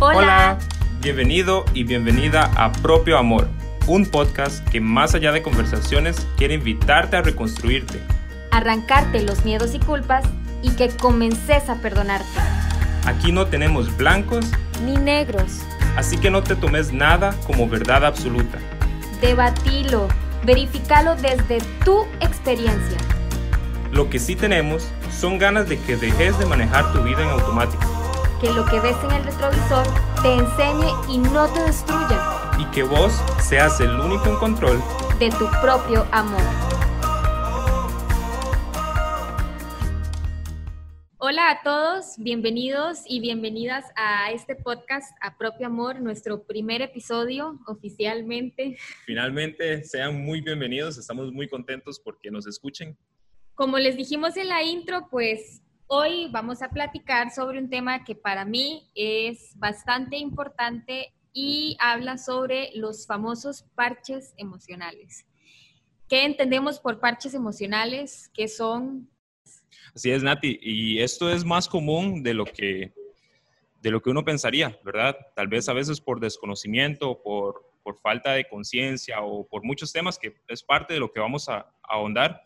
Hola. bienvenido y bienvenida a Propio Amor, un podcast que más allá de conversaciones quiere invitarte a reconstruirte, arrancarte los miedos y culpas y que comences a perdonarte. Aquí no tenemos blancos ni negros, así que no te tomes nada como verdad absoluta. Debatilo, verificalo desde tu experiencia. Lo que sí tenemos son ganas de que dejes de manejar tu vida en automático que lo que ves en el retrovisor te enseñe y no te destruya. Y que vos seas el único en control de tu propio amor. Hola a todos, bienvenidos y bienvenidas a este podcast A Propio Amor, nuestro primer episodio oficialmente. Finalmente, sean muy bienvenidos, estamos muy contentos porque nos escuchen. Como les dijimos en la intro, pues Hoy vamos a platicar sobre un tema que para mí es bastante importante y habla sobre los famosos parches emocionales. ¿Qué entendemos por parches emocionales? ¿Qué son? Así es, Nati. Y esto es más común de lo que, de lo que uno pensaría, ¿verdad? Tal vez a veces por desconocimiento, por, por falta de conciencia o por muchos temas que es parte de lo que vamos a, a ahondar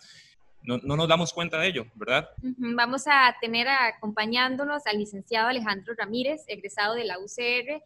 no, nos damos cuenta de ello, ¿verdad? Vamos a tener acompañándonos al licenciado Alejandro Ramírez, egresado de la UCR,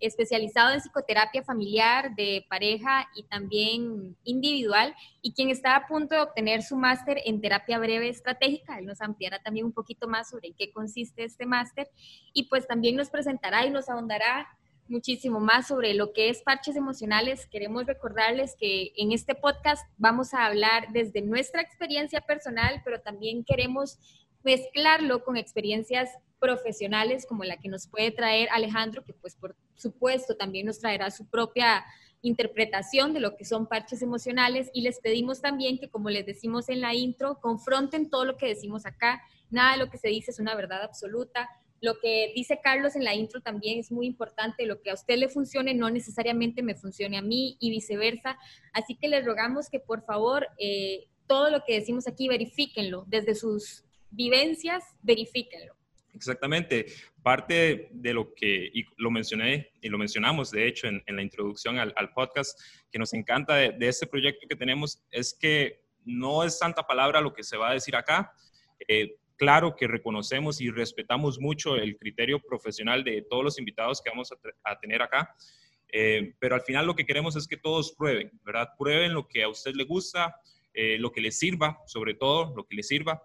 especializado en psicoterapia familiar, de pareja y también individual, y quien está a punto de obtener su máster en terapia breve estratégica. Él nos ampliará también un poquito más sobre en qué consiste este máster, y pues también nos presentará y nos ahondará muchísimo más sobre lo que es parches emocionales, queremos recordarles que en este podcast vamos a hablar desde nuestra experiencia personal, pero también queremos mezclarlo con experiencias profesionales como la que nos puede traer Alejandro, que pues por supuesto también nos traerá su propia interpretación de lo que son parches emocionales. Y les pedimos también que como les decimos en la intro, confronten todo lo que decimos acá, nada de lo que se dice es una verdad absoluta, lo que dice Carlos en la intro también es muy importante, lo que a usted le funcione no necesariamente me funcione a mí y viceversa. Así que les rogamos que por favor eh, todo lo que decimos aquí verifíquenlo, desde sus vivencias, verifíquenlo. Exactamente. Parte de lo que, y lo mencioné y lo mencionamos de hecho en, la introducción al, podcast, que nos encanta de, de este proyecto que tenemos, es que no es tanta palabra lo que se va a decir acá. Eh, claro que reconocemos y respetamos mucho el criterio profesional de todos los invitados que vamos a, tener acá, eh, pero al final lo que queremos es que todos prueben, ¿verdad? Prueben lo que a usted le gusta, eh, lo que le sirva, sobre todo lo que le sirva.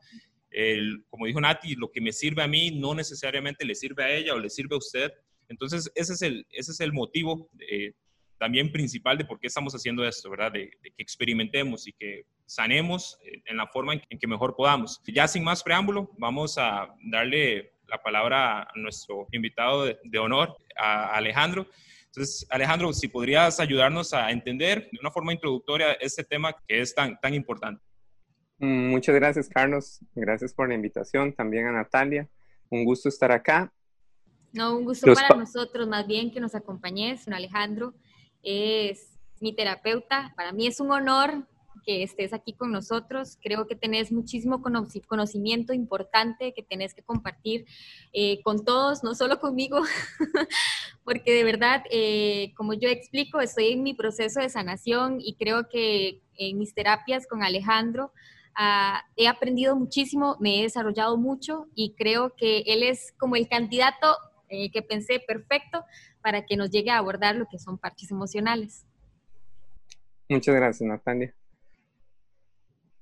Como dijo Nati, lo que me sirve a mí no necesariamente le sirve a ella o le sirve a usted. Entonces, ese es el, ese es el motivo eh, también principal de por qué estamos haciendo esto, ¿verdad? De, que experimentemos y que sanemos en la forma en que mejor podamos. Ya sin más preámbulo, vamos a darle la palabra a nuestro invitado de, honor, a Alejandro. Entonces, Alejandro, si podrías ayudarnos a entender de una forma introductoria este tema que es tan, tan importante. Mm, muchas gracias, Carlos. Gracias por la invitación. También a Natalia. Un gusto estar acá. No, un gusto para nosotros, más bien que nos acompañes, Alejandro es mi terapeuta. Para mí es un honor que estés aquí con nosotros. Creo que tenés muchísimo conocimiento importante que tenés que compartir eh, con todos, no solo conmigo, porque de verdad, eh, como yo explico, estoy en mi proceso de sanación y creo que en mis terapias con Alejandro ah, he aprendido muchísimo, me he desarrollado mucho y creo que él es como el candidato eh, que pensé perfecto para que nos llegue a abordar lo que son parches emocionales. Muchas gracias, Natalia.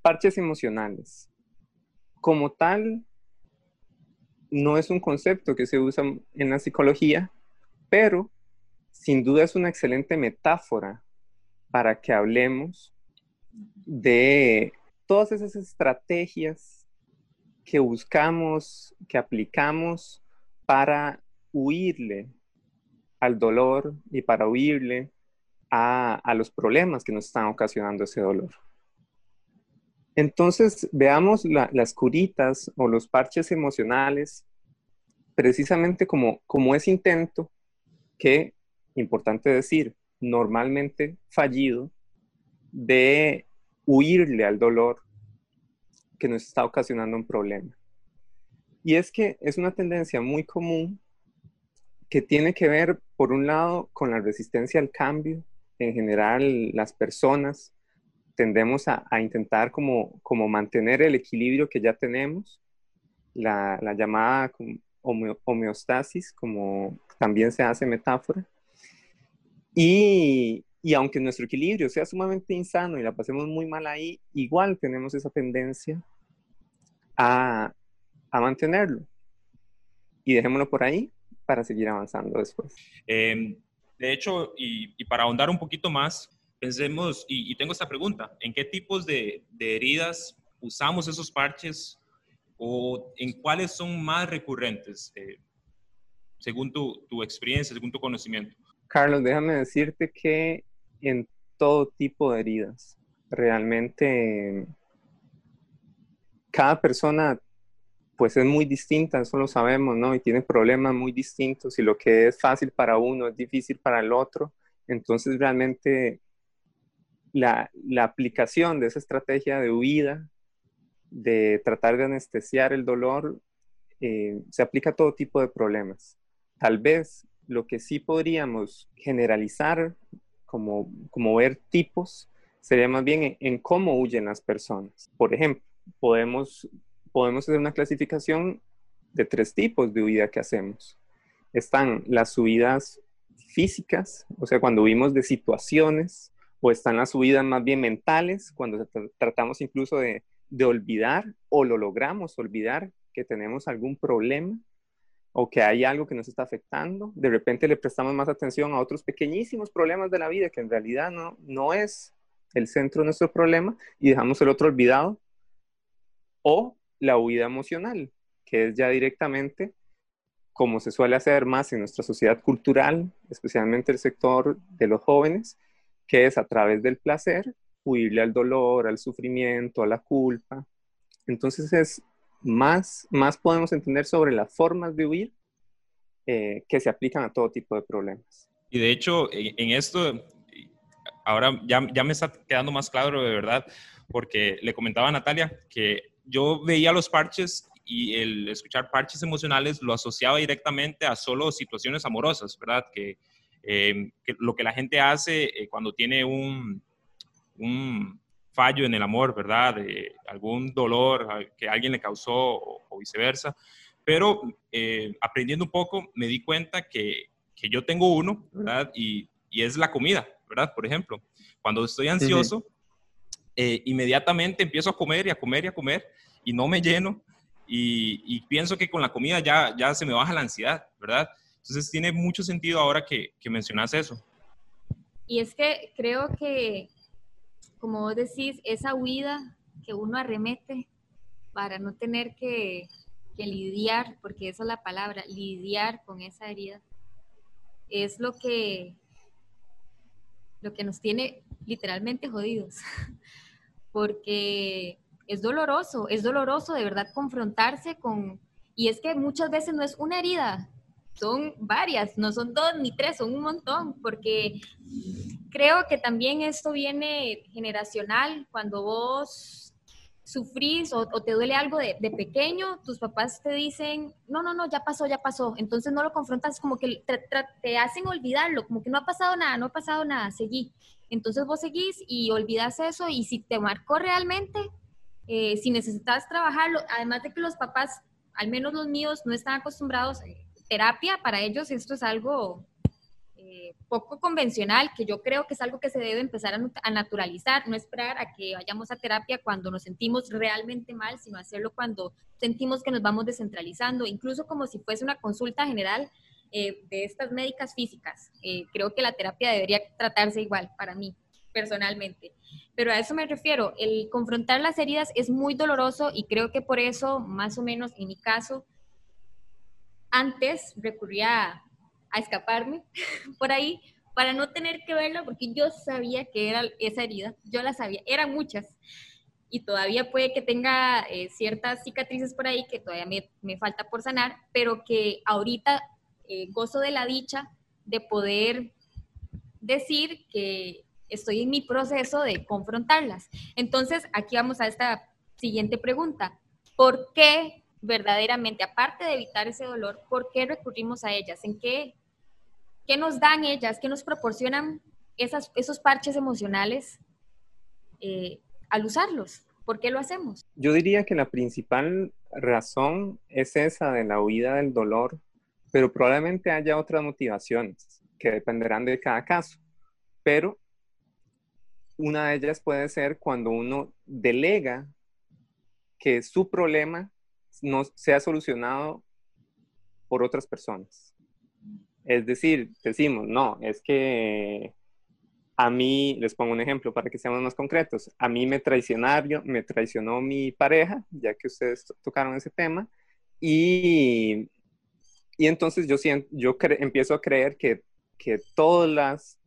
Parches emocionales. Como tal, no es un concepto que se usa en la psicología, pero sin duda es una excelente metáfora para que hablemos de todas esas estrategias que buscamos, que aplicamos para huirle al dolor y para huirle a, los problemas que nos están ocasionando ese dolor. Entonces, veamos las curitas o los parches emocionales precisamente como, como ese intento que, importante decir, normalmente fallido de huirle al dolor que nos está ocasionando un problema. Y es que es una tendencia muy común que tiene que ver, por un lado, con la resistencia al cambio. En general, las personas tendemos a, intentar como, como, mantener el equilibrio que ya tenemos, la, llamada homeostasis, como también se hace metáfora. Y, y aunque nuestro equilibrio sea sumamente insano y la pasemos muy mal ahí, igual tenemos esa tendencia a, a mantenerlo. Y dejémoslo por ahí para seguir avanzando después. Em, de hecho, y, para ahondar un poquito más, pensemos, y, tengo esta pregunta, ¿en qué tipos de, de, heridas usamos esos parches o en cuáles son más recurrentes, eh, según tu, tu experiencia, según tu conocimiento? Carlos, déjame decirte que en todo tipo de heridas, realmente cada persona pues es muy distinta, eso lo sabemos, ¿no? Y tiene problemas muy distintos y lo que es fácil para uno es difícil para el otro. Entonces realmente la, aplicación de esa estrategia de huida, de tratar de anestesiar el dolor, eh, se aplica a todo tipo de problemas. Tal vez lo que sí podríamos generalizar como, como ver tipos sería más bien en cómo huyen las personas. Por ejemplo, podemos podemos hacer una clasificación de tres tipos de huida que hacemos. Están las huidas físicas, o sea, cuando huimos de situaciones, o están las huidas más bien mentales, cuando tratamos incluso de, de olvidar o lo logramos olvidar que tenemos algún problema o que hay algo que nos está afectando. De repente le prestamos más atención a otros pequeñísimos problemas de la vida que en realidad no, no es el centro de nuestro problema y dejamos el otro olvidado. O la huida emocional, que es ya directamente como se suele hacer más en nuestra sociedad cultural, especialmente el sector de los jóvenes, que es a través del placer, huirle al dolor, al sufrimiento, a la culpa. Entonces es más, más podemos entender sobre las formas de huir eh, que se aplican a todo tipo de problemas. Y de hecho, en, esto, ahora ya, ya me está quedando más claro de verdad, porque le comentaba a Natalia que yo veía los parches y el escuchar parches emocionales lo asociaba directamente a solo situaciones amorosas, ¿verdad? Que, em, lo que la gente hace eh, cuando tiene un, un, fallo en el amor, ¿verdad? De algún dolor que alguien le causó o, viceversa. Pero eh, aprendiendo un poco me di cuenta que, que yo tengo uno, ¿verdad? Y, y, es la comida, ¿verdad? Por ejemplo, cuando estoy ansioso, eh, inmediatamente empiezo a comer y a comer y a comer y no me lleno y, pienso que con la comida ya, ya se me baja la ansiedad, ¿verdad? Entonces tiene mucho sentido ahora que, que mencionas eso. Y es que creo que, como vos decís, esa huida que uno arremete para no tener que, lidiar, porque esa es la palabra, lidiar con esa herida, es lo que, lo que nos tiene literalmente jodidos. porque es doloroso, es doloroso de verdad confrontarse con, y es que muchas veces no es una herida, son varias, no son dos ni tres, son un montón, porque creo que también esto viene generacional, cuando vos sufrís o, te duele algo de, pequeño, tus papás te dicen, no, no, no, ya pasó, ya pasó, entonces no lo confrontas, como que te, te hacen olvidarlo, como que no ha pasado nada, no ha pasado nada, seguí. Entonces vos seguís y olvidas eso y si te marcó realmente, eh, si necesitas trabajarlo, además de que los papás, al menos los míos, no están acostumbrados terapia, para ellos esto es algo eh, poco convencional, que yo creo que es algo que se debe empezar a, naturalizar, no esperar a que vayamos a terapia cuando nos sentimos realmente mal, sino hacerlo cuando sentimos que nos vamos descentralizando, incluso como si fuese una consulta general eh, de estas médicas físicas. Eh, creo que la terapia debería tratarse igual para mí, personalmente. Pero a eso me refiero, el confrontar las heridas es muy doloroso y creo que por eso, más o menos en mi caso, antes recurría a, escaparme por ahí para no tener que verla porque yo sabía que era esa herida, yo la sabía, eran muchas y todavía puede que tenga eh, ciertas cicatrices por ahí que todavía me, me, falta por sanar, pero que ahorita eh, gozo de la dicha de poder decir que estoy en mi proceso de confrontarlas. Entonces, aquí vamos a esta siguiente pregunta. ¿Por qué verdaderamente, aparte de evitar ese dolor, por qué recurrimos a ellas? ¿En qué, qué nos dan ellas? ¿Qué nos proporcionan esas, esos parches emocionales eh, al usarlos? ¿Por qué lo hacemos? Yo diría que la principal razón es esa de la huida del dolor, pero probablemente haya otras motivaciones que dependerán de cada caso. Pero una de ellas puede ser cuando uno delega que su problema no sea solucionado por otras personas. Es decir, decimos, no, es que a mí, les pongo un ejemplo para que seamos más concretos, a mí me traicionaron, me traicionó mi pareja, ya que ustedes tocaron ese tema, y, y entonces yo, yo empiezo a creer que, que todas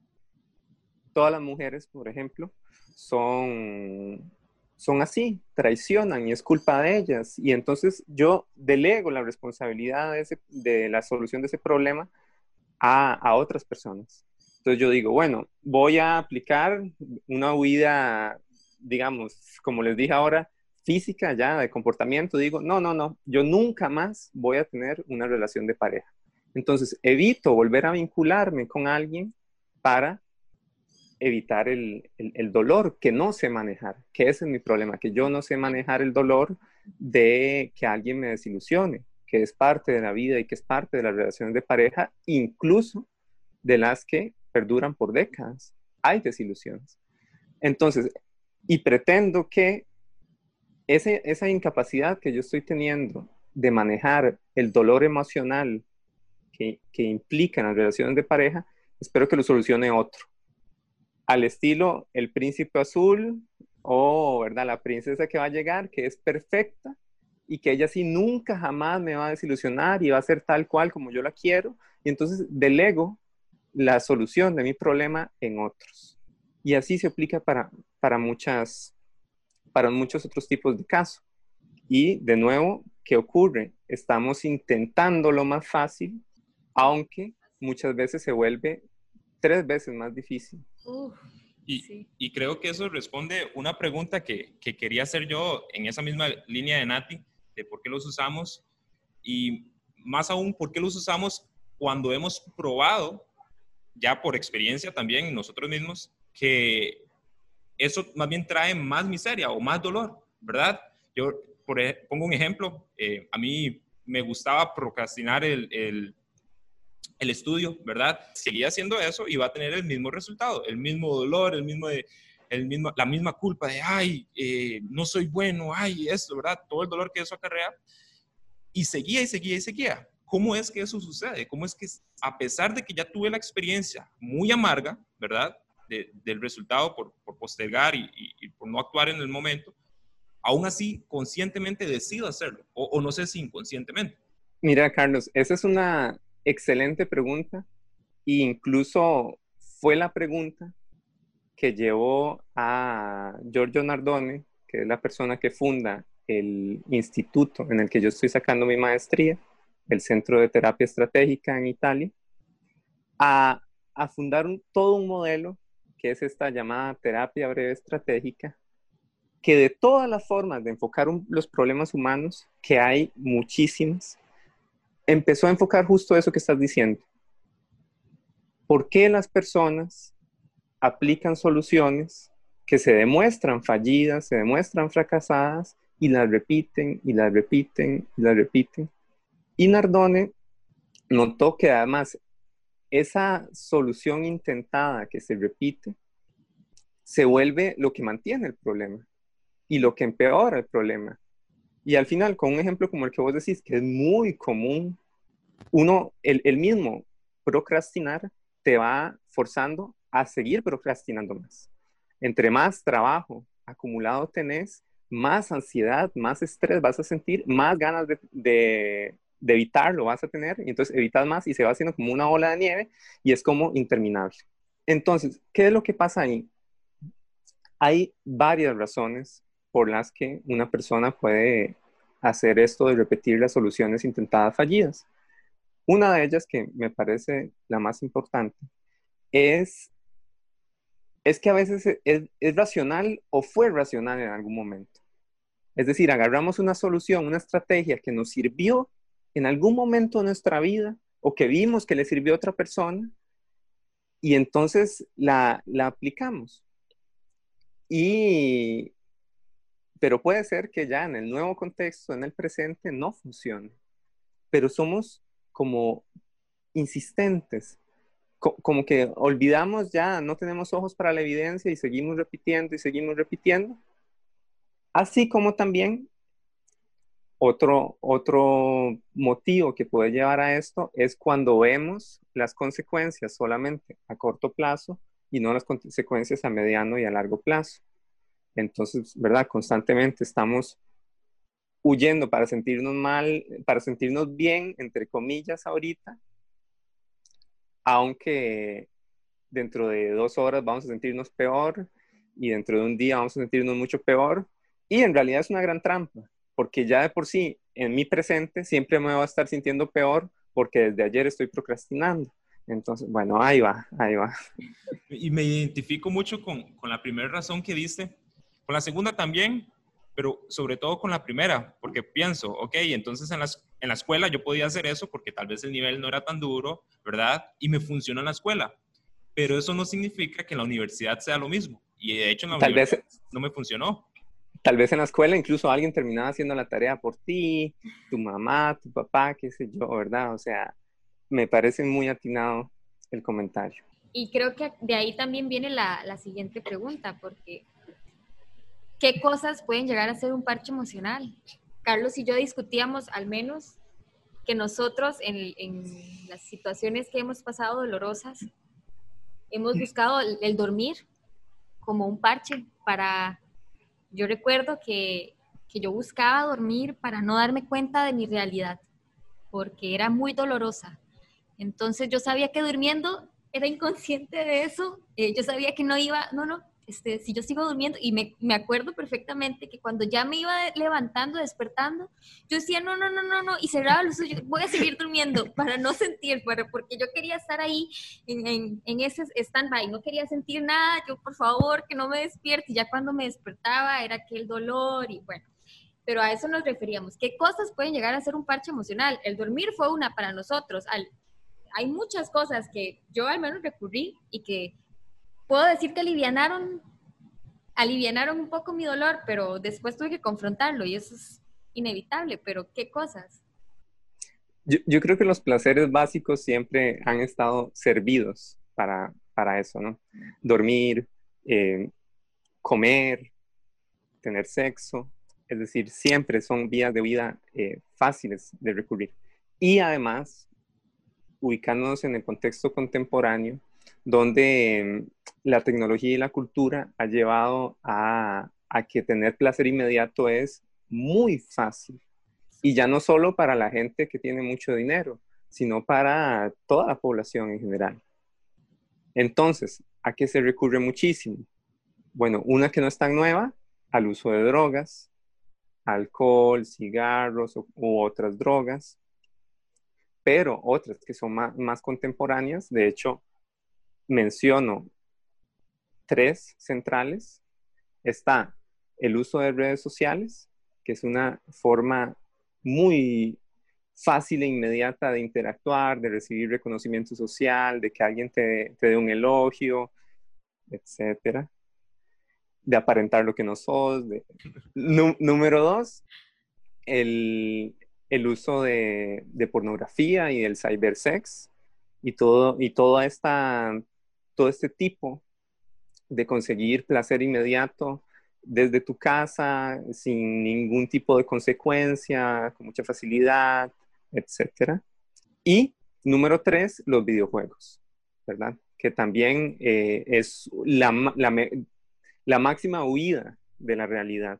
todas las mujeres, por ejemplo, son, son así, traicionan y es culpa de ellas. Y entonces yo delego la responsabilidad de, la solución de ese problema a, a, otras personas. Entonces yo digo, bueno, voy a aplicar una huida, digamos, como les dije ahora, física ya, de comportamiento. Digo, no, no, no, yo nunca más voy a tener una relación de pareja. Entonces evito volver a vincularme con alguien para evitar el, dolor que no sé manejar, que ese es mi problema, que yo no sé manejar el dolor de que alguien me desilusione, que es parte de la vida y que es parte de las relaciones de pareja, incluso de las que perduran por décadas. Hay desilusiones. Entonces, y pretendo que ese, esa incapacidad que yo estoy teniendo de manejar el dolor emocional que, que implica en las relaciones de pareja, espero que lo solucione otro al estilo el príncipe azul o, ¿verdad? La princesa que va a llegar, que es perfecta y que ella sí nunca jamás me va a desilusionar y va a ser tal cual como yo la quiero. Y entonces delego la solución de mi problema en otros. Y así se aplica para, para, muchas, para muchos otros tipos de casos. Y de nuevo, ¿qué ocurre? Estamos intentando lo más fácil, aunque muchas veces se vuelve tres veces más difícil. Y, y, creo que eso responde una pregunta que, que, quería hacer yo en esa misma línea de Nati, de por qué los usamos y más aún por qué los usamos cuando hemos probado, ya por experiencia también nosotros mismos, que eso más bien trae más miseria o más dolor, ¿verdad? Yo por, pongo un ejemplo, eh, a mí me gustaba procrastinar el, el el estudio, ¿verdad? Seguía haciendo eso y va a tener el mismo resultado, el mismo dolor, el mismo, el mismo la misma culpa de, ay, eh, no soy bueno, ay, esto, ¿verdad? Todo el dolor que eso acarrea. Y seguía y seguía y seguía. ¿Cómo es que eso sucede? ¿Cómo es que a pesar de que ya tuve la experiencia muy amarga, ¿verdad? del resultado por, postergar y, por no actuar en el momento, aún así conscientemente decido hacerlo, o, o no sé si inconscientemente. Mira, Carlos, esa es una, excelente pregunta. E incluso fue la pregunta que llevó a Giorgio Nardone, que es la persona que funda el instituto en el que yo estoy sacando mi maestría, el Centro de Terapia Estratégica en Italia, a, fundar todo un modelo que es esta llamada terapia breve estratégica, que de todas las formas de enfocar los problemas humanos, que hay muchísimas, empezó a enfocar justo eso que estás diciendo. ¿Por qué las personas aplican soluciones que se demuestran fallidas, se demuestran fracasadas y las repiten y las repiten y las repiten? Y Nardone notó que además esa solución intentada que se repite se vuelve lo que mantiene el problema y lo que empeora el problema. Y al final, con un ejemplo como el que vos decís, que es muy común, uno, el, el mismo procrastinar te va forzando a seguir procrastinando más. Entre más trabajo acumulado tenés, más ansiedad, más estrés vas a sentir, más ganas de, de, de, evitarlo vas a tener, y entonces evitas más y se va haciendo como una ola de nieve y es como interminable. Entonces, ¿qué es lo que pasa ahí? Hay varias razones por las que una persona puede hacer esto de repetir las soluciones intentadas fallidas. Una de ellas, que me parece la más importante, es es que a veces es, racional o fue racional en algún momento. Es decir, agarramos una solución, una estrategia que nos sirvió en algún momento de nuestra vida o que vimos que le sirvió a otra persona y entonces la, la aplicamos. Y, pero puede ser que ya en el nuevo contexto, en el presente, no funcione. Pero somos como insistentes como que olvidamos ya, no tenemos ojos para la evidencia y seguimos repitiendo y seguimos repitiendo. Así como también otro, otro motivo que puede llevar a esto es cuando vemos las consecuencias solamente a corto plazo y no las consecuencias a mediano y a largo plazo. Entonces, ¿verdad? Constantemente estamos huyendo para sentirnos mal, para sentirnos bien, entre comillas, ahorita, aunque dentro de dos horas vamos a sentirnos peor y dentro de un día vamos a sentirnos mucho peor. Y en realidad es una gran trampa, porque ya de por sí, en mi presente, siempre me voy a estar sintiendo peor porque desde ayer estoy procrastinando. Entonces, bueno, ahí va, ahí va. Y me identifico mucho con, con la primera razón que diste. Con la segunda también, pero sobre todo con la primera, porque pienso, ok, entonces en, las, en la escuela yo podía hacer eso porque tal vez el nivel no era tan duro, ¿verdad? Y me funcionó en la escuela, pero eso no significa que en la universidad sea lo mismo. Y de hecho en la tal universidad vez, no me funcionó. Tal vez en la escuela incluso alguien terminaba haciendo la tarea por ti, tu mamá, tu papá, qué sé yo, ¿verdad? O sea, me parece muy atinado el comentario. Y creo que de ahí también viene la, la siguiente pregunta, porque ¿qué cosas pueden llegar a ser un parche emocional? Carlos y yo discutíamos al menos que nosotros en, las situaciones que hemos pasado dolorosas, hemos buscado el, dormir como un parche para, yo recuerdo que, que yo buscaba dormir para no darme cuenta de mi realidad, porque era muy dolorosa. Entonces yo sabía que durmiendo era inconsciente de eso, eh, yo sabía que no iba, no, no, este, si yo sigo durmiendo, y me, me, acuerdo perfectamente que cuando ya me iba levantando, despertando, yo decía, no, no, no, no, no, y cerraba los ojos, voy a seguir durmiendo para no sentir, para, porque yo quería estar ahí en, en, en ese stand-by, no quería sentir nada, yo por favor que no me despierte, y ya cuando me despertaba era aquel dolor, y bueno, pero a eso nos referíamos. ¿Qué cosas pueden llegar a ser un parche emocional? El dormir fue una para nosotros. Al, hay muchas cosas que yo al menos recurrí y que puedo decir que alivianaron, alivianaron un poco mi dolor, pero después tuve que confrontarlo y eso es inevitable, pero ¿qué cosas? Yo, creo que los placeres básicos siempre han estado servidos para, para eso, ¿no? Dormir, eh, comer, tener sexo, es decir, siempre son vías de vida eh, fáciles de recurrir. Y además, ubicándonos en el contexto contemporáneo, donde la tecnología y la cultura ha llevado a, que tener placer inmediato es muy fácil. Y ya no solo para la gente que tiene mucho dinero, sino para toda la población en general. Entonces, ¿a qué se recurre muchísimo? Bueno, una que no es tan nueva, al uso de drogas, alcohol, cigarros u, otras drogas, pero otras que son más contemporáneas, de hecho, menciono tres centrales. Está el uso de redes sociales, que es una forma muy fácil e inmediata de interactuar, de recibir reconocimiento social, de que alguien te, dé un elogio, etcétera, de aparentar lo que no sos. número dos, el, uso de, de, pornografía y del cybersex y todo, y toda esta todo este tipo de conseguir placer inmediato desde tu casa, sin ningún tipo de consecuencia, con mucha facilidad, etc. Y número tres, los videojuegos, ¿verdad? Que también eh, es la, la, máxima huida de la realidad.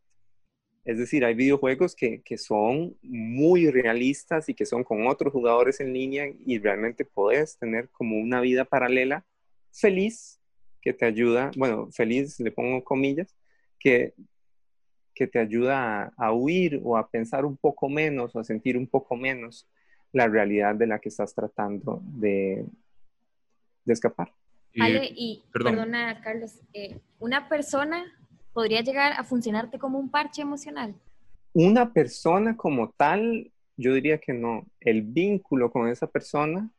Es decir, hay videojuegos que, que, son muy realistas y que son con otros jugadores en línea y realmente puedes tener como una vida paralela feliz que te ayuda, bueno, feliz le pongo comillas, que, que te ayuda a, huir o a pensar un poco menos o a sentir un poco menos la realidad de la que estás tratando de, de escapar. Ale, y perdona, Carlos, eh, ¿una persona podría llegar a funcionarte como un parche emocional? Una persona como tal, yo diría que no. El vínculo con esa persona,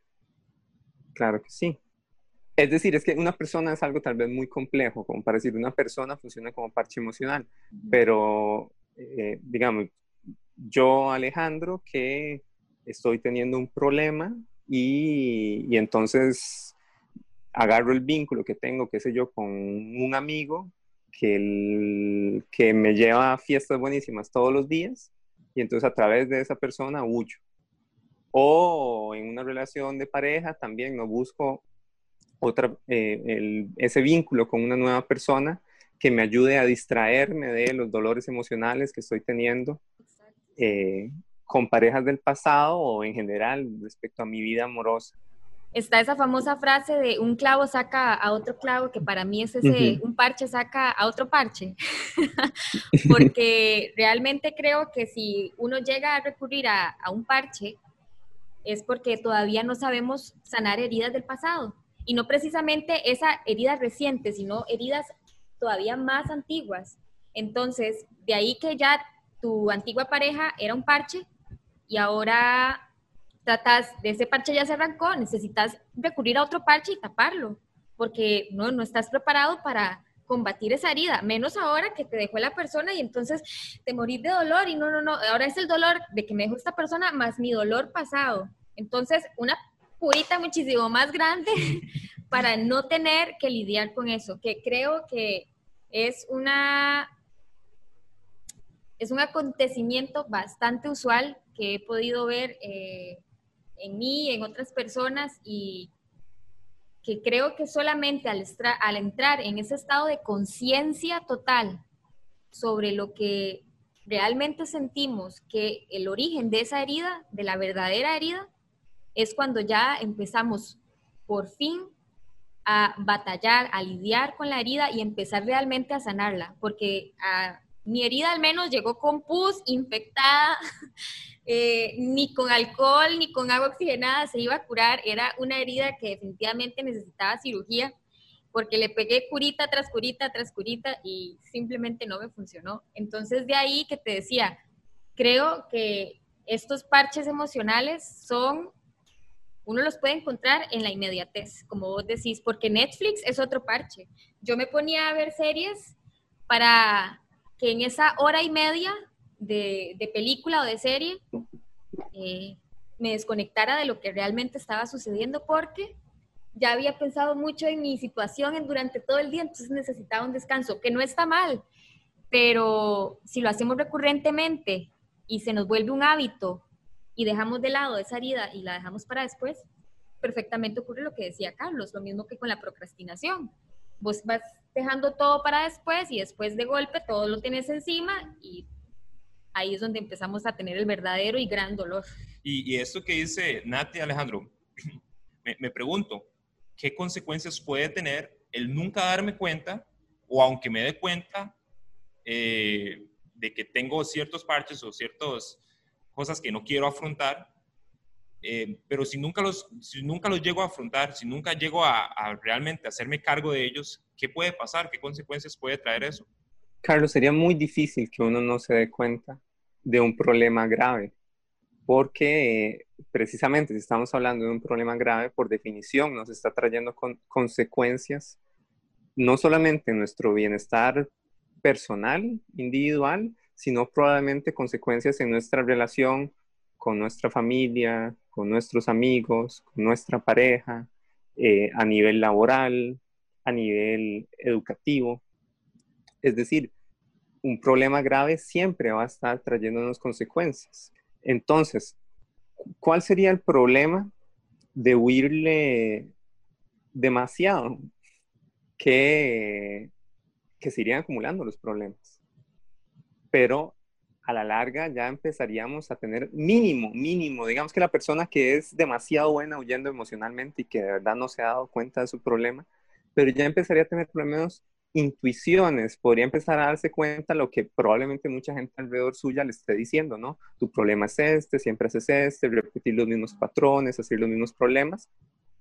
claro que sí. Es decir, es que una persona es algo tal vez muy complejo, como para decir, una persona funciona como parche emocional, pero eh, digamos, yo, Alejandro, que estoy teniendo un problema y, y, entonces agarro el vínculo que tengo, qué sé yo, con un amigo que, el, que me lleva a fiestas buenísimas todos los días y entonces a través de esa persona huyo. O en una relación de pareja también no busco otra, eh, el, ese vínculo con una nueva persona que me ayude a distraerme de los dolores emocionales que estoy teniendo eh, con parejas del pasado o en general respecto a mi vida amorosa. Está esa famosa frase de un clavo saca a otro clavo, que para mí es ese, un parche saca a otro parche. Porque realmente creo que si uno llega a recurrir a, a un parche, es porque todavía no sabemos sanar heridas del pasado. Y no precisamente esa herida reciente, sino heridas todavía más antiguas. Entonces, de ahí que ya tu antigua pareja era un parche y ahora tratas de ese parche ya se arrancó, necesitas recurrir a otro parche y taparlo, porque no, no estás preparado para combatir esa herida, menos ahora que te dejó la persona y entonces te morís de dolor y no, no, no, ahora es el dolor de que me dejó esta persona más mi dolor pasado. Entonces, una purita muchísimo más grande para no tener que lidiar con eso, que creo que es una es un acontecimiento bastante usual que he podido ver eh, en mí, en otras personas y que creo que solamente al, al entrar en ese estado de conciencia total sobre lo que realmente sentimos que el origen de esa herida, de la verdadera herida, es cuando ya empezamos por fin a batallar, a lidiar con la herida y empezar realmente a sanarla, porque a, mi herida al menos llegó con pus, infectada, eh, ni con alcohol, ni con agua oxigenada se iba a curar, era una herida que definitivamente necesitaba cirugía, porque le pegué curita tras curita tras curita y simplemente no me funcionó. Entonces de ahí que te decía, creo que estos parches emocionales son uno los puede encontrar en la inmediatez, como vos decís, porque Netflix es otro parche. Yo me ponía a ver series para que en esa hora y media de, película o de serie eh, me desconectara de lo que realmente estaba sucediendo porque ya había pensado mucho en mi situación durante todo el día, entonces necesitaba un descanso, que no está mal, pero si lo hacemos recurrentemente y se nos vuelve un hábito y dejamos de lado esa herida y la dejamos para después, perfectamente ocurre lo que decía Carlos, lo mismo que con la procrastinación. Vos vas dejando todo para después y después de golpe todo lo tienes encima y ahí es donde empezamos a tener el verdadero y gran dolor. Y, esto que dice Nati Alejandro, me, pregunto, ¿qué consecuencias puede tener el nunca darme cuenta o aunque me dé cuenta eh, de que tengo ciertos parches o ciertos cosas que no quiero afrontar, eh, pero si nunca, los, si nunca los llego a afrontar, si nunca llego a, realmente hacerme cargo de ellos, ¿qué puede pasar? ¿Qué consecuencias puede traer eso? Carlos, sería muy difícil que uno no se dé cuenta de un problema grave, porque precisamente si estamos hablando de un problema grave, por definición nos está trayendo con, consecuencias no solamente en nuestro bienestar personal, individual, sino probablemente consecuencias en nuestra relación con nuestra familia, con nuestros amigos, con nuestra pareja, eh, a nivel laboral, a nivel educativo. Es decir, un problema grave siempre va a estar trayéndonos consecuencias. Entonces, ¿cuál sería el problema de huirle demasiado? Que, que se irían acumulando los problemas pero a la larga ya empezaríamos a tener mínimo, mínimo, digamos que la persona que es demasiado buena huyendo emocionalmente y que de verdad no se ha dado cuenta de su problema, pero ya empezaría a tener por lo menos intuiciones, podría empezar a darse cuenta lo que probablemente mucha gente alrededor suya le esté diciendo, ¿no? Tu problema es este, siempre haces este, repetir los mismos patrones, hacer los mismos problemas,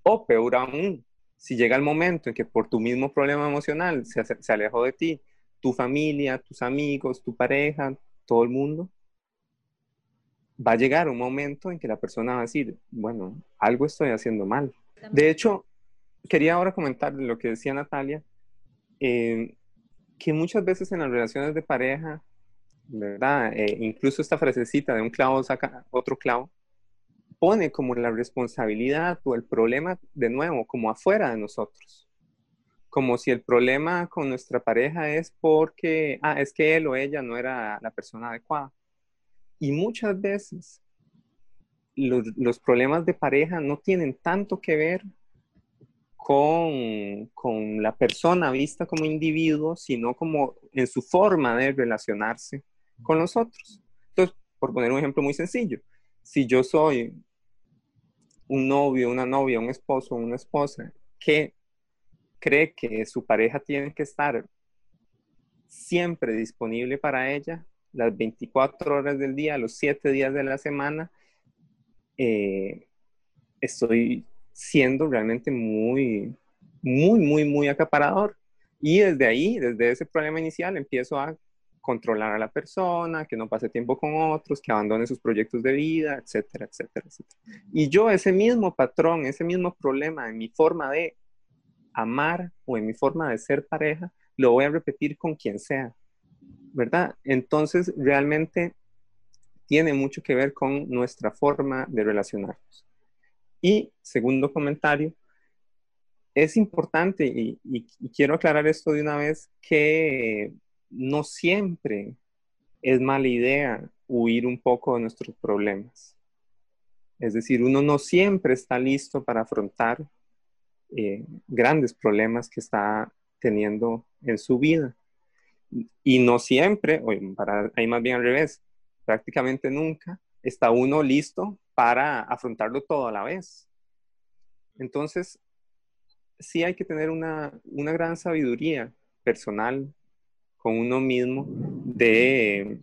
o peor aún, Si llega el momento en que por tu mismo problema emocional se, se alejó de ti, tu familia, tus amigos, tu pareja, todo el mundo, va a llegar un momento en que la persona va a decir, bueno, algo estoy haciendo mal. De hecho, quería ahora comentar lo que decía Natalia, eh, que muchas veces en las relaciones de pareja, ¿verdad? Eh, incluso esta frasecita de un clavo saca otro clavo, pone como la responsabilidad o el problema de nuevo como afuera de nosotros. Como si el problema con nuestra pareja es porque, ah, es que él o ella no era la persona adecuada. Y muchas veces los, los problemas de pareja no tienen tanto que ver con, con, la persona vista como individuo, sino como en su forma de relacionarse con los otros. Entonces, por poner un ejemplo muy sencillo, si yo soy un novio, una novia, un esposo, una esposa que cree que su pareja tiene que estar siempre disponible para ella, las 24 horas del día, los 7 días de la semana, eh, estoy siendo realmente muy, muy, muy, muy acaparador. Y desde ahí, desde ese problema inicial, empiezo a controlar a la persona, que no pase tiempo con otros, que abandone sus proyectos de vida, etcétera, etcétera, etcétera. Y yo ese mismo patrón, ese mismo problema en mi forma de amar o en mi forma de ser pareja, lo voy a repetir con quien sea, ¿verdad? Entonces, realmente tiene mucho que ver con nuestra forma de relacionarnos. Y segundo comentario, es importante, y, quiero aclarar esto de una vez, que no siempre es mala idea huir un poco de nuestros problemas. Es decir, uno no siempre está listo para afrontar eh, grandes problemas que está teniendo en su vida. Y no siempre, o para, ahí más bien al revés, prácticamente nunca está uno listo para afrontarlo todo a la vez. Entonces, sí hay que tener una, una gran sabiduría personal con uno mismo de,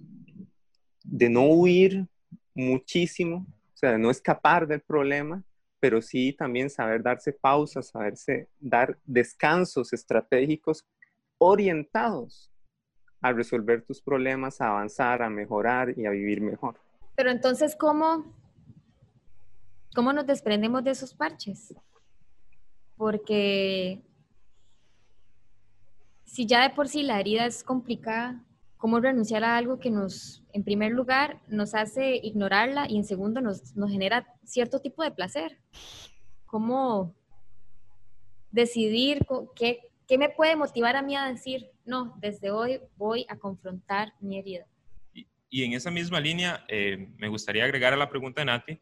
de no huir muchísimo, o sea, de no escapar del problema, pero sí también saber darse pausas, saberse dar descansos estratégicos orientados a resolver tus problemas, a avanzar, a mejorar y a vivir mejor. Pero entonces, ¿cómo, cómo nos desprendemos de esos parches? Porque si ya de por sí la herida es complicada, ¿cómo renunciar a algo que nos, en primer lugar, nos hace ignorarla y en segundo nos, nos genera cierto tipo de placer? ¿Cómo decidir qué, qué me puede motivar a mí a decir, no, desde hoy voy a confrontar mi herida? Y, en esa misma línea, eh, me gustaría agregar a la pregunta de Nati,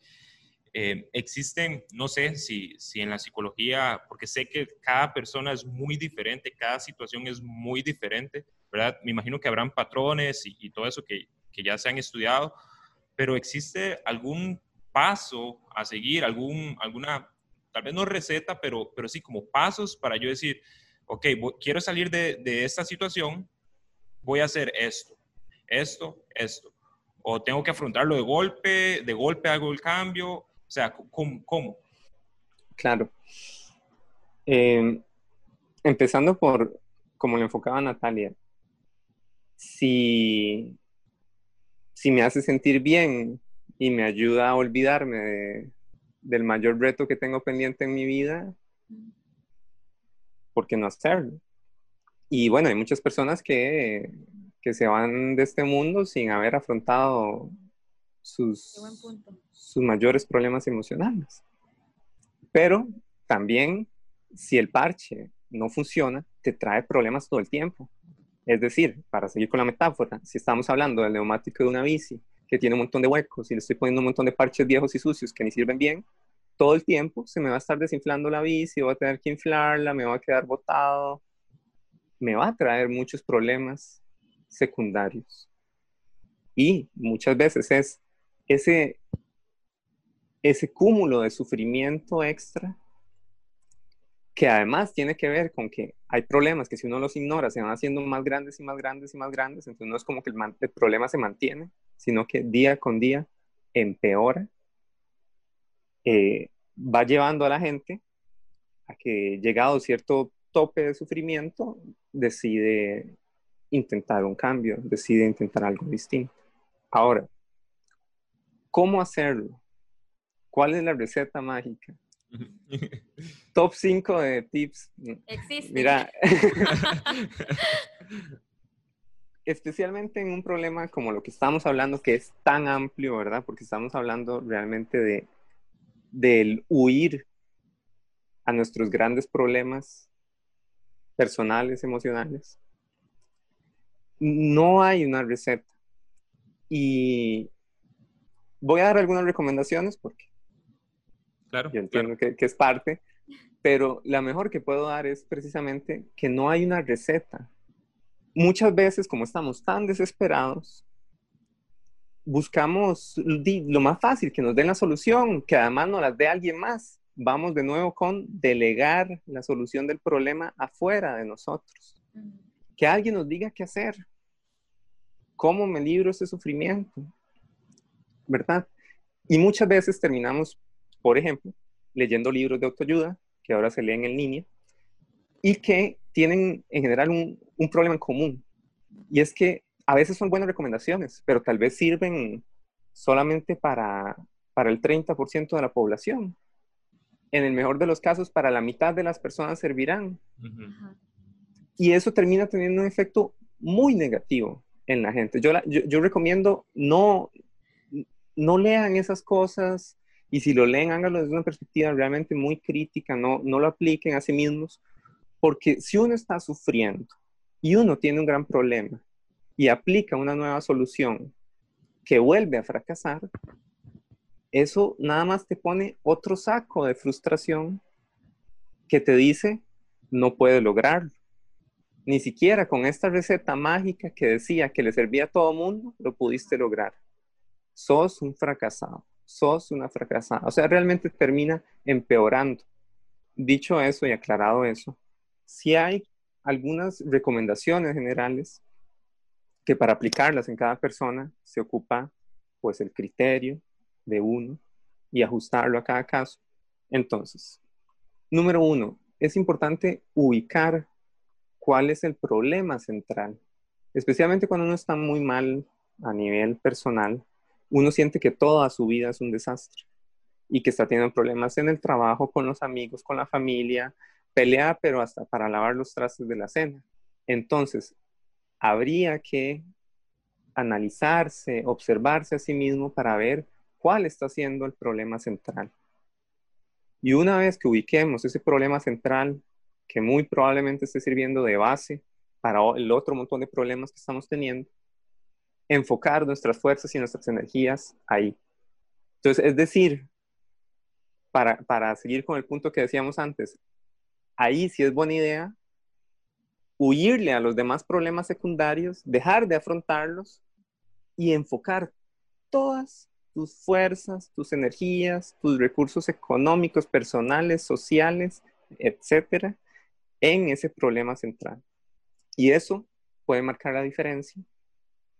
eh, existen, no sé si, si en la psicología, porque sé que cada persona es muy diferente, cada situación es muy diferente, ¿verdad? Me imagino que habrán patrones y, todo eso que, que, ya se han estudiado, pero ¿existe algún paso a seguir, algún, alguna, tal vez no receta, pero, pero sí como pasos para yo decir, ok, quiero salir de, de esta situación, voy a hacer esto, esto, esto. O tengo que afrontarlo de golpe, de golpe hago el cambio, o sea, ¿cómo? Claro. Em, empezando por, como le enfocaba Natalia, si, si me hace sentir bien y me ayuda a olvidarme del mayor reto que tengo pendiente en mi vida, ¿por qué no hacerlo? Y bueno, hay muchas personas que, que se van de este mundo sin haber afrontado sus, sus mayores problemas emocionales. Pero también, si el parche no funciona, te trae problemas todo el tiempo. Es decir, para seguir con la metáfora, si estamos hablando del neumático de una bici que tiene un montón de huecos y le estoy poniendo un montón de parches viejos y sucios que ni sirven bien, todo el tiempo se me va a estar desinflando la bici, voy a tener que inflarla, me va a quedar botado, me va a traer muchos problemas secundarios. Y muchas veces es ese, ese cúmulo de sufrimiento extra que además tiene que ver con que hay problemas que si uno los ignora se van haciendo más grandes y más grandes y más grandes, entonces no es como que el, problema se mantiene, sino que día con día empeora, eh, va llevando a la gente a que llegado cierto tope de sufrimiento, decide intentar un cambio, decide intentar algo distinto. Ahora, ¿cómo hacerlo? ¿Cuál es la receta mágica? Top 5 de tips. Existe. Mira, especialmente en un problema como lo que estamos hablando, que es tan amplio, ¿verdad? Porque estamos hablando realmente de del huir a nuestros grandes problemas personales, emocionales. No hay una receta. Y voy a dar algunas recomendaciones porque claro, yo entiendo Que, que es parte, pero la mejor que puedo dar es precisamente que no hay una receta. Muchas veces, como estamos tan desesperados, buscamos lo más fácil, que nos den la solución, que además nos la dé alguien más. Vamos de nuevo con delegar la solución del problema afuera de nosotros. Que alguien nos diga qué hacer. ¿Cómo me libro ese sufrimiento? ¿Verdad? Y muchas veces terminamos, por ejemplo, leyendo libros de autoayuda, que ahora se leen en línea, y que tienen en general un, un problema en común. Y es que a veces son buenas recomendaciones, pero tal vez sirven solamente para, para el 30% de la población. En el mejor de los casos, para la mitad de las personas servirán. Y eso termina teniendo un efecto muy negativo en la gente. Yo, yo, recomiendo no, no lean esas cosas y si lo leen, háganlo desde una perspectiva realmente muy crítica, no, no lo apliquen a sí mismos, porque si uno está sufriendo y uno tiene un gran problema y aplica una nueva solución que vuelve a fracasar, eso nada más te pone otro saco de frustración que te dice no puede lograrlo. Ni siquiera con esta receta mágica que decía que le servía a todo mundo, lo pudiste lograr. Sos un fracasado, sos una fracasada. O sea, realmente termina empeorando. Dicho eso y aclarado eso, si hay algunas recomendaciones generales que para aplicarlas en cada persona se ocupa pues el criterio de uno y ajustarlo a cada caso. Entonces, número uno, es importante ubicar cuál es el problema central, especialmente cuando uno está muy mal a nivel personal, uno siente que toda su vida es un desastre y que está teniendo problemas en el trabajo, con los amigos, con la familia, pelea, pero hasta para lavar los trastes de la cena. Entonces, habría que analizarse, observarse a sí mismo para ver cuál está siendo el problema central. Y una vez que ubiquemos ese problema central, que muy probablemente esté sirviendo de base para el otro montón de problemas que estamos teniendo, enfocar nuestras fuerzas y nuestras energías ahí. Entonces, es decir, para, para seguir con el punto que decíamos antes, ahí sí es buena idea huirle a los demás problemas secundarios, dejar de afrontarlos y enfocar todas tus fuerzas, tus energías, tus recursos económicos, personales, sociales, etcétera, en ese problema central. Y eso puede marcar la diferencia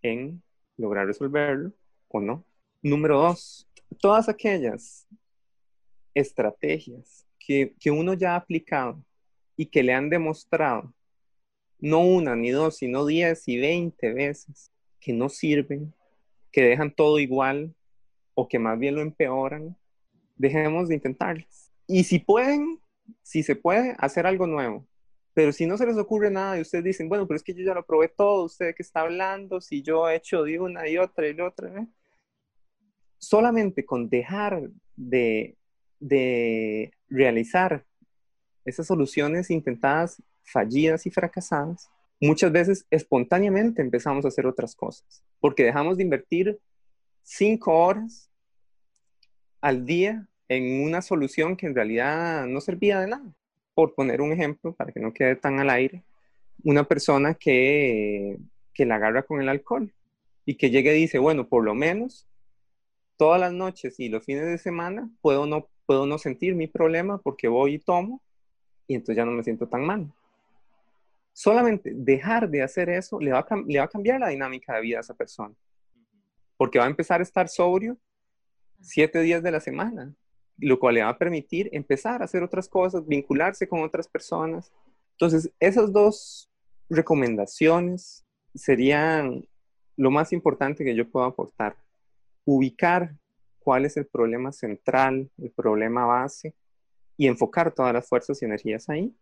en lograr resolverlo o no. Número dos, todas aquellas estrategias que, uno ya ha aplicado y que le han demostrado no una ni dos, sino diez y veinte veces, que no sirven, que dejan todo igual o que más bien lo empeoran, dejemos de intentarlas. Y si pueden, si se puede, hacer algo nuevo. Pero si no se les ocurre nada y ustedes dicen, bueno, pero es que yo ya lo probé todo, usted que está hablando, si yo he hecho de una y otra y otra, ¿eh? solamente con dejar de, de realizar esas soluciones intentadas fallidas y fracasadas, muchas veces espontáneamente empezamos a hacer otras cosas, porque dejamos de invertir cinco horas al día en una solución que en realidad no servía de nada. Por poner un ejemplo, para que no quede tan al aire, una persona que, que la agarra con el alcohol y que llegue y dice, bueno, por lo menos todas las noches y los fines de semana puedo no, puedo no sentir mi problema porque voy y tomo y entonces ya no me siento tan mal solamente dejar de hacer eso le va, a, le va a cambiar la dinámica de vida a esa persona. Porque va a empezar a estar sobrio siete días de la semana. Lo cual le va a permitir empezar a hacer otras cosas, vincularse con otras personas. Entonces, esas dos recomendaciones serían lo más importante que yo puedo aportar. Ubicar cuál es el problema central, el problema base, y enfocar todas las fuerzas y energías ahí.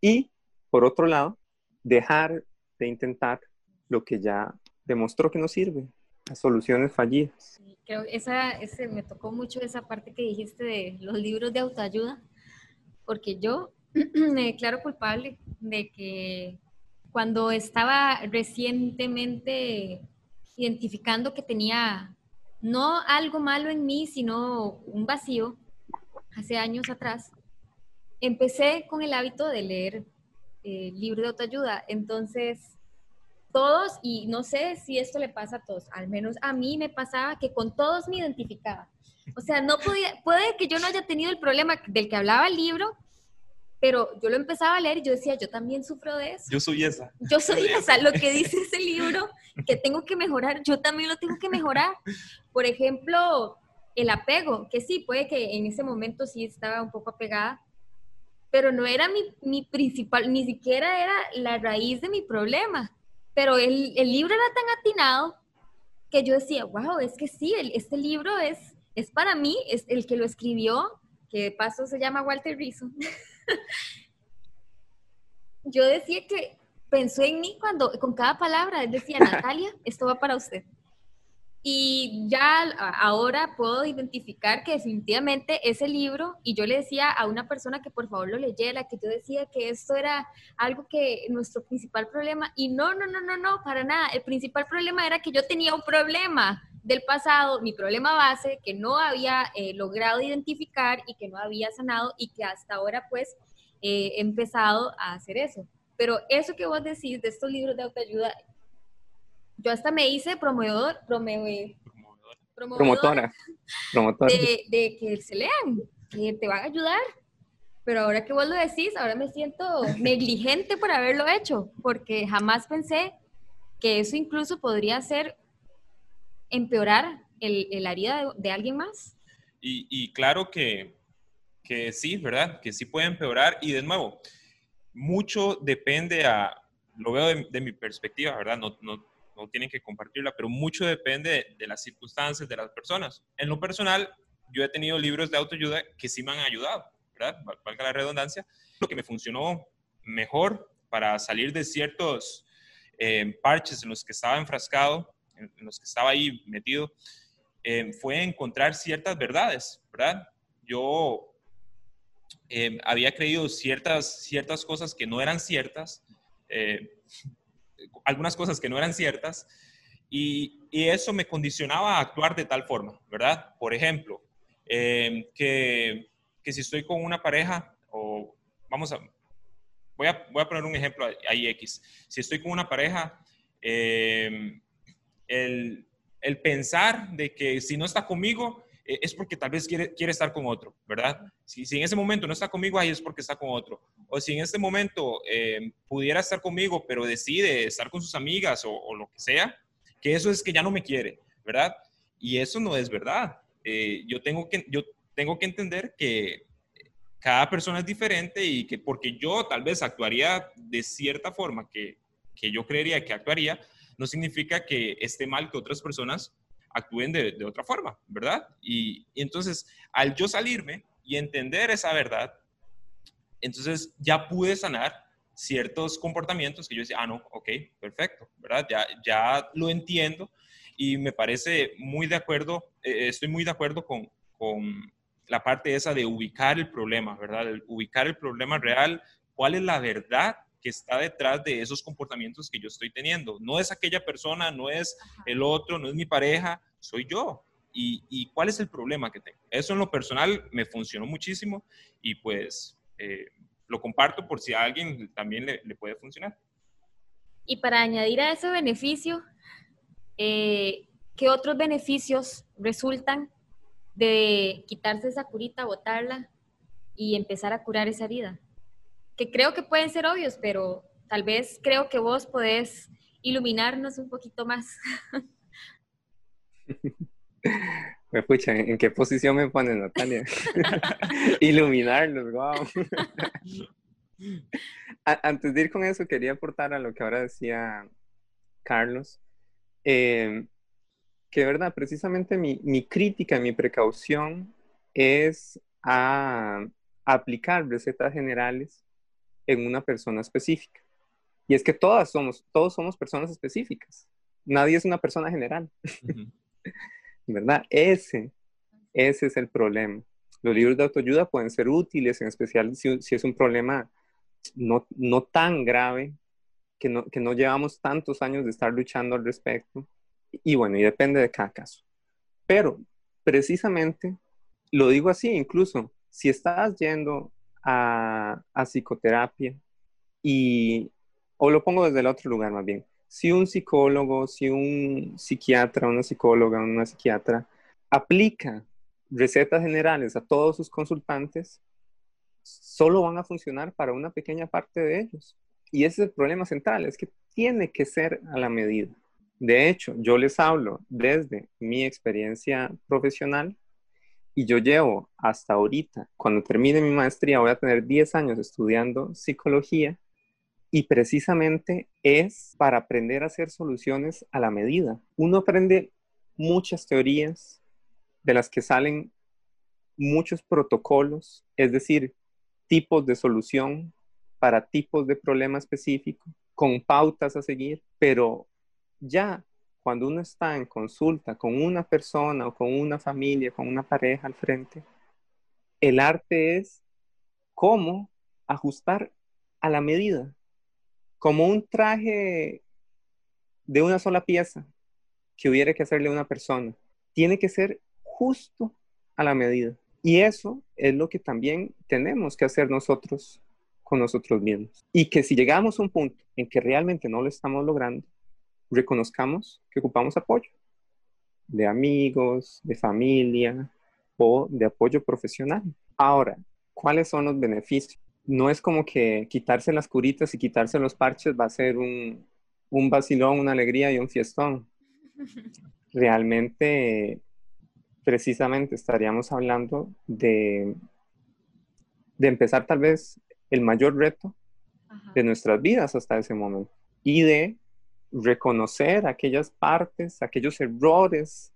Y, por otro lado, dejar de intentar lo que ya demostró que no sirve, soluciones fallidas. creo esa, ese, me tocó mucho esa parte que dijiste de los libros de autoayuda, porque yo me declaro culpable de que cuando estaba recientemente identificando que tenía no algo malo en mí, sino un vacío, hace años atrás, empecé con el hábito de leer eh, libros de autoayuda. Entonces, todos, y no sé si esto le pasa a todos, al menos a mí me pasaba que con todos me identificaba. O sea, no podía, puede que yo no haya tenido el problema del que hablaba el libro, pero yo lo empezaba a leer y yo decía, yo también sufro de eso. Yo soy esa. Yo soy esa, lo que dice ese libro, que tengo que mejorar, yo también lo tengo que mejorar. Por ejemplo, el apego, que sí, puede que en ese momento sí estaba un poco apegada, pero no era mi, mi principal, ni siquiera era la raíz de mi problema pero el, el, libro era tan atinado que yo decía, wow, es que sí, este libro es, es para mí, es el que lo escribió, que de paso se llama Walter Rizzo. yo decía que pensó en mí cuando, con cada palabra, él decía, Natalia, esto va para usted. Y ya ahora puedo identificar que definitivamente ese libro, y yo le decía a una persona que por favor lo leyera, que yo decía que esto era algo que nuestro principal problema, y no, no, no, no, no, para nada. El principal problema era que yo tenía un problema del pasado, mi problema base, que no había eh, logrado identificar y que no había sanado y que hasta ahora pues eh, he empezado a hacer eso. Pero eso que vos decís de estos libros de autoayuda, yo hasta me hice promovedor, promovedor, promotora, promotora. De, que se lean, que te van a ayudar. Pero ahora que vos lo decís, ahora me siento negligente por haberlo hecho, porque jamás pensé que eso incluso podría ser empeorar el, el herida de, alguien más. Y, y claro que, que, sí, ¿verdad? Que sí puede empeorar. Y de nuevo, mucho depende a, lo veo de, de mi perspectiva, ¿verdad? No, no, no tienen que compartirla, pero mucho depende de, las circunstancias de las personas. En lo personal, yo he tenido libros de autoayuda que sí me han ayudado, ¿verdad? Valga la redundancia. Lo que me funcionó mejor para salir de ciertos eh, parches en los que estaba enfrascado, en, los que estaba ahí metido, eh, fue encontrar ciertas verdades, ¿verdad? Yo eh, había creído ciertas, ciertas cosas que no eran ciertas algunas cosas que no eran ciertas y, eso me condicionaba a actuar de tal forma, ¿verdad? Por ejemplo, em, que, si estoy con una pareja o vamos a, voy a, voy a poner un ejemplo ahí X, si estoy con una pareja, em, el, el pensar de que si no está conmigo, eh, es porque tal vez quiere, quiere estar con otro, ¿verdad? Si, si, en ese momento no está conmigo, ahí es porque está con otro. O si en este momento eh, pudiera estar conmigo, pero decide estar con sus amigas o, lo que sea, que eso es que ya no me quiere, ¿verdad? Y eso no es verdad. Eh, yo, tengo que, yo tengo que entender que cada persona es diferente y que porque yo tal vez actuaría de cierta forma que, que yo creería que actuaría, no significa que esté mal que otras personas actúen de, otra forma, ¿verdad? Y, entonces, al yo salirme y entender esa verdad, entonces ya pude sanar ciertos comportamientos que yo decía, ah, no, ok, perfecto, ¿verdad? Ya, ya lo entiendo y me parece muy de acuerdo, eh, estoy muy de acuerdo con, con la parte esa de ubicar el problema, ¿verdad? ubicar el problema real, cuál es la verdad que está detrás de esos comportamientos que yo estoy teniendo. No es aquella persona, no es el otro, no es mi pareja, soy yo. ¿Y, cuál es el problema que tengo? Eso en lo personal me funcionó muchísimo y pues eh, lo comparto por si a alguien también le, puede funcionar. Y para añadir a ese beneficio, eh, ¿qué otros beneficios resultan de quitarse esa curita, botarla y empezar a curar esa herida? Que creo que pueden ser obvios, pero tal vez creo que vos podés iluminarnos un poquito más. Me pucha, ¿en qué posición me pone Natalia? Iluminarlos, wow. Antes de ir con eso, quería aportar a lo que ahora decía Carlos, eh, que verdad, precisamente mi, mi, crítica, mi precaución es a, aplicar recetas generales en una persona específica. Y es que todas somos, todos somos personas específicas. Nadie es una persona general. ¿verdad? Ese, ese es el problema. Los libros de autoayuda pueden ser útiles, en especial si, es un problema no, no tan grave, que no, que no llevamos tantos años de estar luchando al respecto. Y bueno, y depende de cada caso. Pero precisamente, lo digo así, incluso si estás yendo a, a psicoterapia y, o lo pongo desde el otro lugar más bien, si un psicólogo, si un psiquiatra, una psicóloga, una psiquiatra aplica recetas generales a todos sus consultantes, solo van a funcionar para una pequeña parte de ellos. Y ese es el problema central, es que tiene que ser a la medida. De hecho, yo les hablo desde mi experiencia profesional y yo llevo hasta ahorita, cuando termine mi maestría, voy a tener 10 años estudiando psicología y precisamente es para aprender a hacer soluciones a la medida. Uno aprende muchas teorías de las que salen muchos protocolos, es decir, tipos de solución para tipos de problema específico, con pautas a seguir, pero ya cuando uno está en consulta con una persona o con una familia, con una pareja al frente, el arte es cómo ajustar a la medida como un traje de una sola pieza que hubiera que hacerle a una persona. Tiene que ser justo a la medida. Y eso es lo que también tenemos que hacer nosotros con nosotros mismos. Y que si llegamos a un punto en que realmente no lo estamos logrando, reconozcamos que ocupamos apoyo de amigos, de familia o de apoyo profesional. Ahora, ¿cuáles son los beneficios? no es como que quitarse las curitas y quitarse los parches va a ser un, un vacilón, una alegría y un fiestón. Realmente, precisamente estaríamos hablando de, de empezar tal vez el mayor reto de nuestras vidas hasta ese momento y de reconocer aquellas partes, aquellos errores,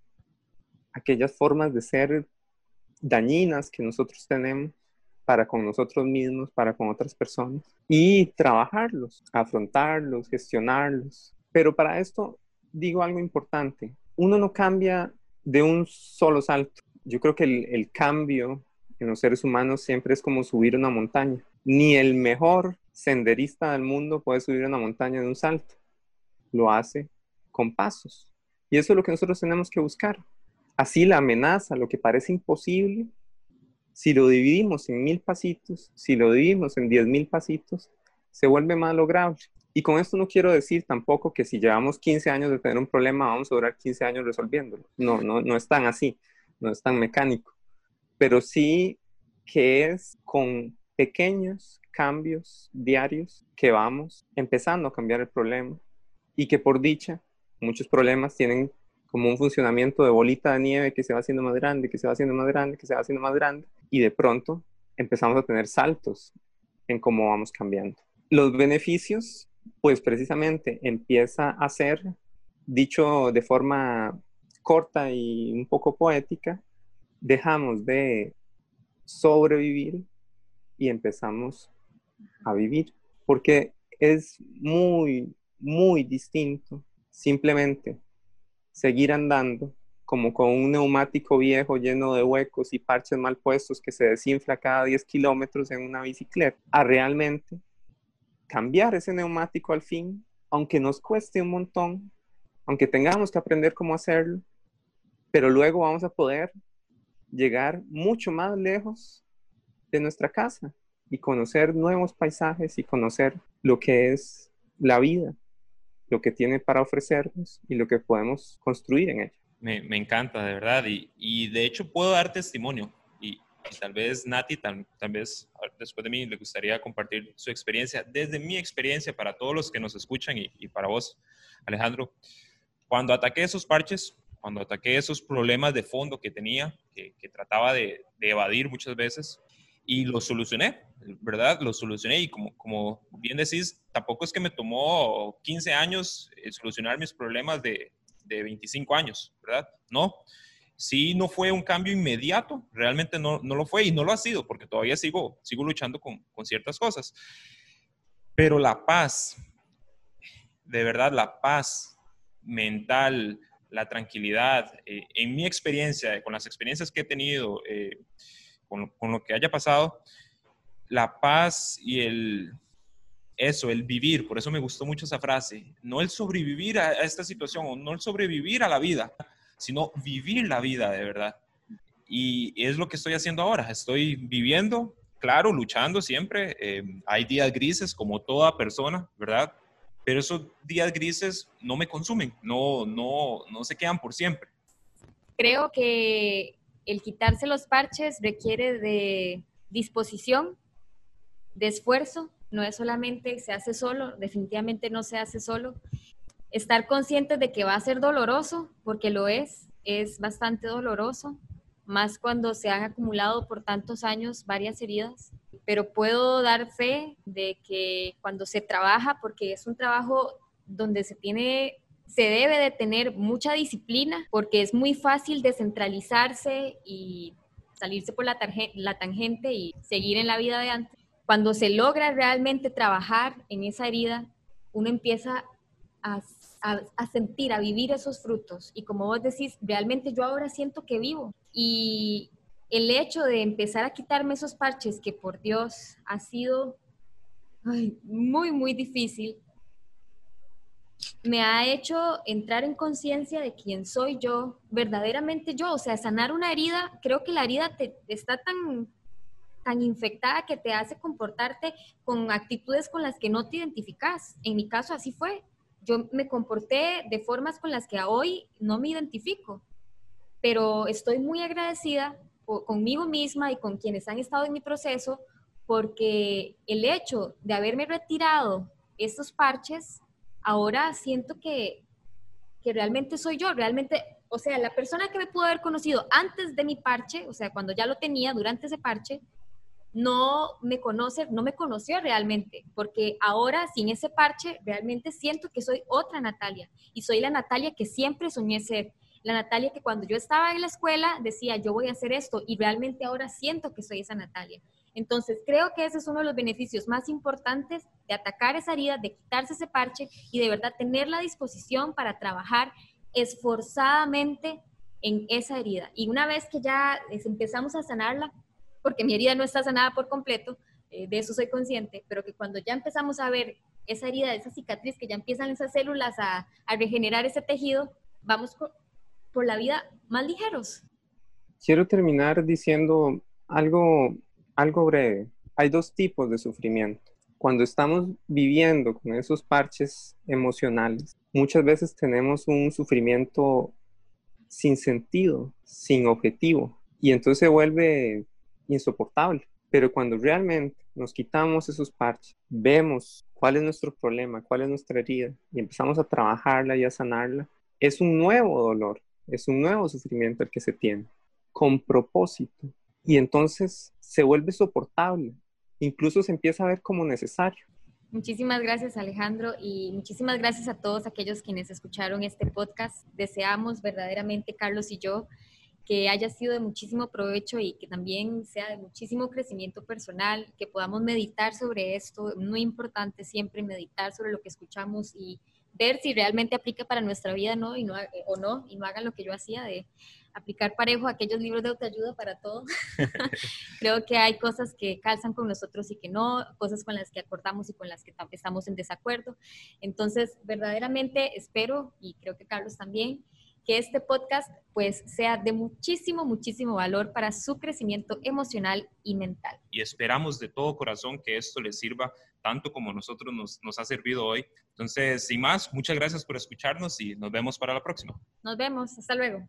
aquellas formas de ser dañinas que nosotros tenemos para con nosotros mismos, para con otras personas y trabajarlos, afrontarlos, gestionarlos. Pero para esto digo algo importante, uno no cambia de un solo salto. Yo creo que el, cambio en los seres humanos siempre es como subir una montaña. Ni el mejor senderista del mundo puede subir una montaña de un salto. Lo hace con pasos. Y eso es lo que nosotros tenemos que buscar. Así la amenaza, lo que parece imposible, si lo dividimos en mil pasitos, si lo dividimos en diez mil pasitos, se vuelve más lograble. Y con esto no quiero decir tampoco que si llevamos 15 años de tener un problema, vamos a durar 15 años resolviéndolo. No, no, no es tan así, no es tan mecánico. Pero sí que es con pequeños cambios diarios que vamos empezando a cambiar el problema y que por dicha muchos problemas tienen como un funcionamiento de bolita de nieve que se va haciendo más grande, que se va haciendo más grande, que se va haciendo más grande, y de pronto empezamos a tener saltos en cómo vamos cambiando. Los beneficios, pues precisamente empieza a ser, dicho de forma corta y un poco poética, dejamos de sobrevivir y empezamos a vivir, porque es muy, muy distinto simplemente seguir andando como con un neumático viejo lleno de huecos y parches mal puestos que se desinfla cada 10 kilómetros en una bicicleta, a realmente cambiar ese neumático al fin, aunque nos cueste un montón, aunque tengamos que aprender cómo hacerlo, pero luego vamos a poder llegar mucho más lejos de nuestra casa y conocer nuevos paisajes y conocer lo que es la vida lo que tiene para ofrecernos y lo que podemos construir en ella. Me, me encanta, de verdad, y, y, de hecho puedo dar testimonio, y, tal vez Nati, tal, tal, vez después de mí, le gustaría compartir su experiencia, desde mi experiencia para todos los que nos escuchan y, y para vos, Alejandro. Cuando ataqué esos parches, cuando ataqué esos problemas de fondo que tenía, que, trataba de, evadir muchas veces, y lo solucioné, ¿verdad? Lo solucioné y como, como bien decís, tampoco es que me tomó 15 años eh, solucionar mis problemas de, de 25 años, ¿verdad? No, sí no fue un cambio inmediato, realmente no, no, lo fue y no lo ha sido porque todavía sigo, sigo luchando con, con ciertas cosas. Pero la paz, de verdad, la paz mental, la tranquilidad, eh, en mi experiencia, con las experiencias que he tenido, eh, con, con, lo que haya pasado, la paz y el, eso, el vivir, por eso me gustó mucho esa frase, no el sobrevivir a, esta situación o no el sobrevivir a la vida, sino vivir la vida de verdad. Y es lo que estoy haciendo ahora, estoy viviendo, claro, luchando siempre, eh, hay días grises como toda persona, ¿verdad? pero esos días grises no me consumen, no, no, no se quedan por siempre. Creo que el quitarse los parches requiere de disposición, de esfuerzo, no es solamente se hace solo, definitivamente no se hace solo. Estar consciente de que va a ser doloroso, porque lo es, es bastante doloroso, más cuando se han acumulado por tantos años varias heridas pero puedo dar fe de que cuando se trabaja, porque es un trabajo donde se tiene se debe de tener mucha disciplina porque es muy fácil descentralizarse y salirse por la, la, tangente y seguir en la vida de antes. Cuando se logra realmente trabajar en esa herida, uno empieza a, sentir, a vivir esos frutos. Y como vos decís, realmente yo ahora siento que vivo. Y, el hecho de empezar a quitarme esos parches que por Dios ha sido muy, muy difícil, me ha hecho entrar en conciencia de quién soy yo, verdaderamente yo, o sea, sanar una herida, creo que la herida te, está tan, tan infectada que te hace comportarte con actitudes con las que no te identificas. En mi caso así fue. Yo me comporté de formas con las que hoy no me identifico, pero estoy muy agradecida conmigo misma y con quienes han estado en mi proceso, porque el hecho de haberme retirado estos parches, ahora siento que, que realmente soy yo, realmente, o sea, la persona que me pudo haber conocido antes de mi parche, o sea, cuando ya lo tenía durante ese parche, no me conoce, no me conoció realmente, porque ahora sin ese parche realmente siento que soy otra Natalia y soy la Natalia que siempre soñé ser la Natalia que cuando yo estaba en la escuela decía, yo voy a hacer esto y realmente ahora siento que soy esa Natalia. Entonces, creo que ese es uno de los beneficios más importantes de atacar esa herida, de quitarse ese parche y de verdad tener la disposición para trabajar esforzadamente en esa herida. Y una vez que ya empezamos a sanarla, porque mi herida no está sanada por completo, eh, de eso soy consciente, pero que cuando ya empezamos a ver esa herida, esa cicatriz, que ya empiezan esas células a, a regenerar ese tejido, vamos por la vida más ligeros. Quiero terminar diciendo algo, algo breve. Hay dos tipos de sufrimiento. Cuando estamos viviendo con esos parches emocionales, muchas veces tenemos un sufrimiento sin sentido, sin objetivo, y entonces se vuelve insoportable. Pero cuando realmente nos quitamos esos parches, vemos cuál es nuestro problema, cuál es nuestra herida, y empezamos a trabajarla y a sanarla, es un nuevo dolor, es un nuevo sufrimiento el que se tiene, con propósito. Y entonces se vuelve soportable, incluso se empieza a ver como necesario. Muchísimas gracias Alejandro y muchísimas gracias a todos aquellos quienes escucharon este podcast. Deseamos verdaderamente, Carlos y yo, que haya sido de muchísimo provecho y que también sea de muchísimo crecimiento personal, que podamos meditar sobre esto. Muy importante siempre meditar sobre lo que escuchamos y ver si realmente aplica para nuestra vida ¿no? Y no, o no, y no hagan lo que yo hacía de aplicar parejo aquellos libros de autoayuda para todo. Creo que hay cosas que calzan con nosotros y que no, cosas con las que acordamos y con las que estamos en desacuerdo. Entonces, verdaderamente espero, y creo que Carlos también, que este podcast pues sea de muchísimo, muchísimo valor para su crecimiento emocional y mental. Y esperamos de todo corazón que esto les sirva tanto como nosotros nos, nos ha servido hoy. Entonces, sin más, muchas gracias por escucharnos y nos vemos para la próxima. Nos vemos, hasta luego.